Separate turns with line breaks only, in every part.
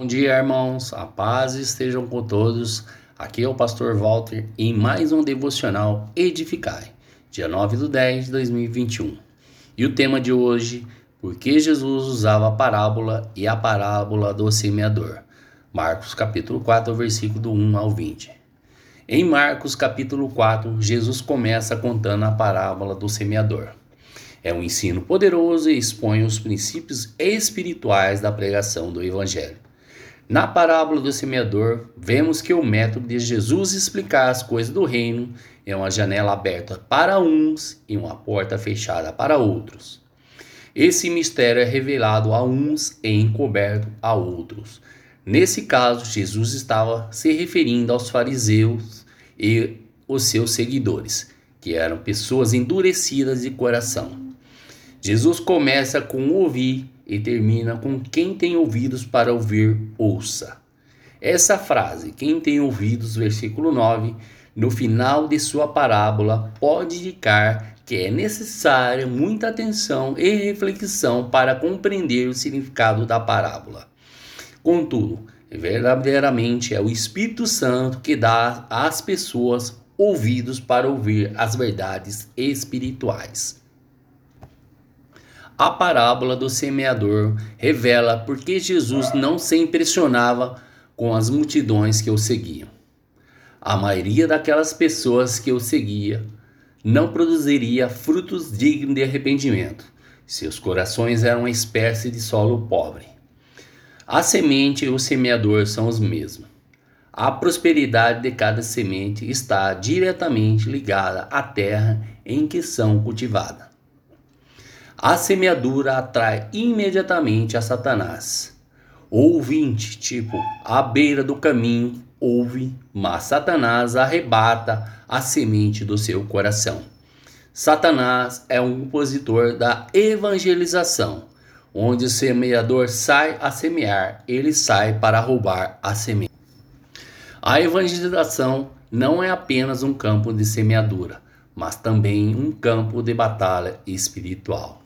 Bom dia, irmãos. A paz estejam com todos. Aqui é o pastor Walter em mais um devocional Edificai, dia 9 de 10 de 2021. E o tema de hoje, por que Jesus usava a parábola e a parábola do semeador? Marcos capítulo 4, versículo do 1 ao 20. Em Marcos capítulo 4, Jesus começa contando a parábola do semeador. É um ensino poderoso e expõe os princípios espirituais da pregação do evangelho. Na parábola do semeador, vemos que o método de Jesus explicar as coisas do reino é uma janela aberta para uns e uma porta fechada para outros. Esse mistério é revelado a uns e encoberto a outros. Nesse caso, Jesus estava se referindo aos fariseus e os seus seguidores, que eram pessoas endurecidas de coração. Jesus começa com ouvir e termina com quem tem ouvidos para ouvir, ouça. Essa frase, quem tem ouvidos, versículo 9, no final de sua parábola, pode indicar que é necessária muita atenção e reflexão para compreender o significado da parábola. Contudo, verdadeiramente é o Espírito Santo que dá às pessoas ouvidos para ouvir as verdades espirituais. A parábola do semeador revela por que Jesus não se impressionava com as multidões que o seguiam. A maioria daquelas pessoas que o seguia não produziria frutos dignos de arrependimento. Seus corações eram uma espécie de solo pobre. A semente e o semeador são os mesmos. A prosperidade de cada semente está diretamente ligada à terra em que são cultivadas. A semeadura atrai imediatamente a Satanás. Ouvinte, tipo, à beira do caminho, ouve, mas Satanás arrebata a semente do seu coração. Satanás é um opositor da evangelização, onde o semeador sai a semear, ele sai para roubar a semente. A evangelização não é apenas um campo de semeadura, mas também um campo de batalha espiritual.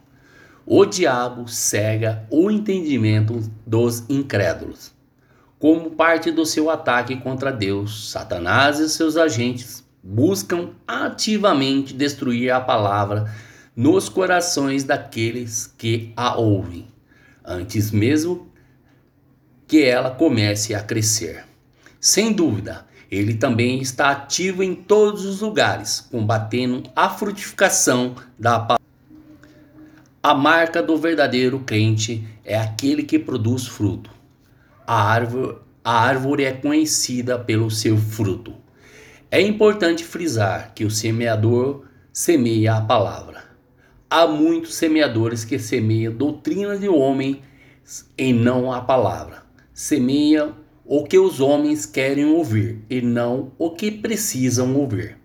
O diabo cega o entendimento dos incrédulos. Como parte do seu ataque contra Deus, Satanás e seus agentes buscam ativamente destruir a palavra nos corações daqueles que a ouvem, antes mesmo que ela comece a crescer. Sem dúvida, ele também está ativo em todos os lugares, combatendo a frutificação da palavra. A marca do verdadeiro crente é aquele que produz fruto. A árvore, a árvore é conhecida pelo seu fruto. É importante frisar que o semeador semeia a palavra. Há muitos semeadores que semeiam doutrina de homem e não a palavra. Semeia o que os homens querem ouvir e não o que precisam ouvir.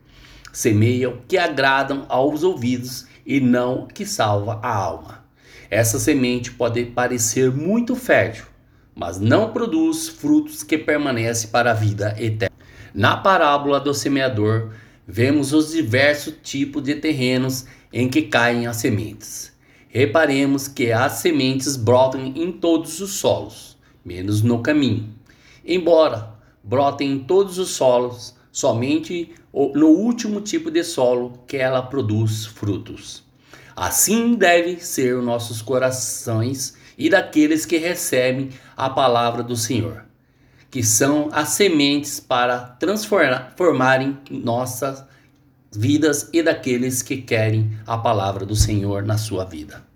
Semeia o que agradam aos ouvidos e não que salva a alma. Essa semente pode parecer muito fértil, mas não produz frutos que permanecem para a vida eterna. Na parábola do semeador, vemos os diversos tipos de terrenos em que caem as sementes. Reparemos que as sementes brotam em todos os solos, menos no caminho. Embora brotem em todos os solos, somente no último tipo de solo que ela produz frutos. Assim deve ser os nossos corações e daqueles que recebem a palavra do Senhor, que são as sementes para transformarem nossas vidas e daqueles que querem a palavra do Senhor na sua vida.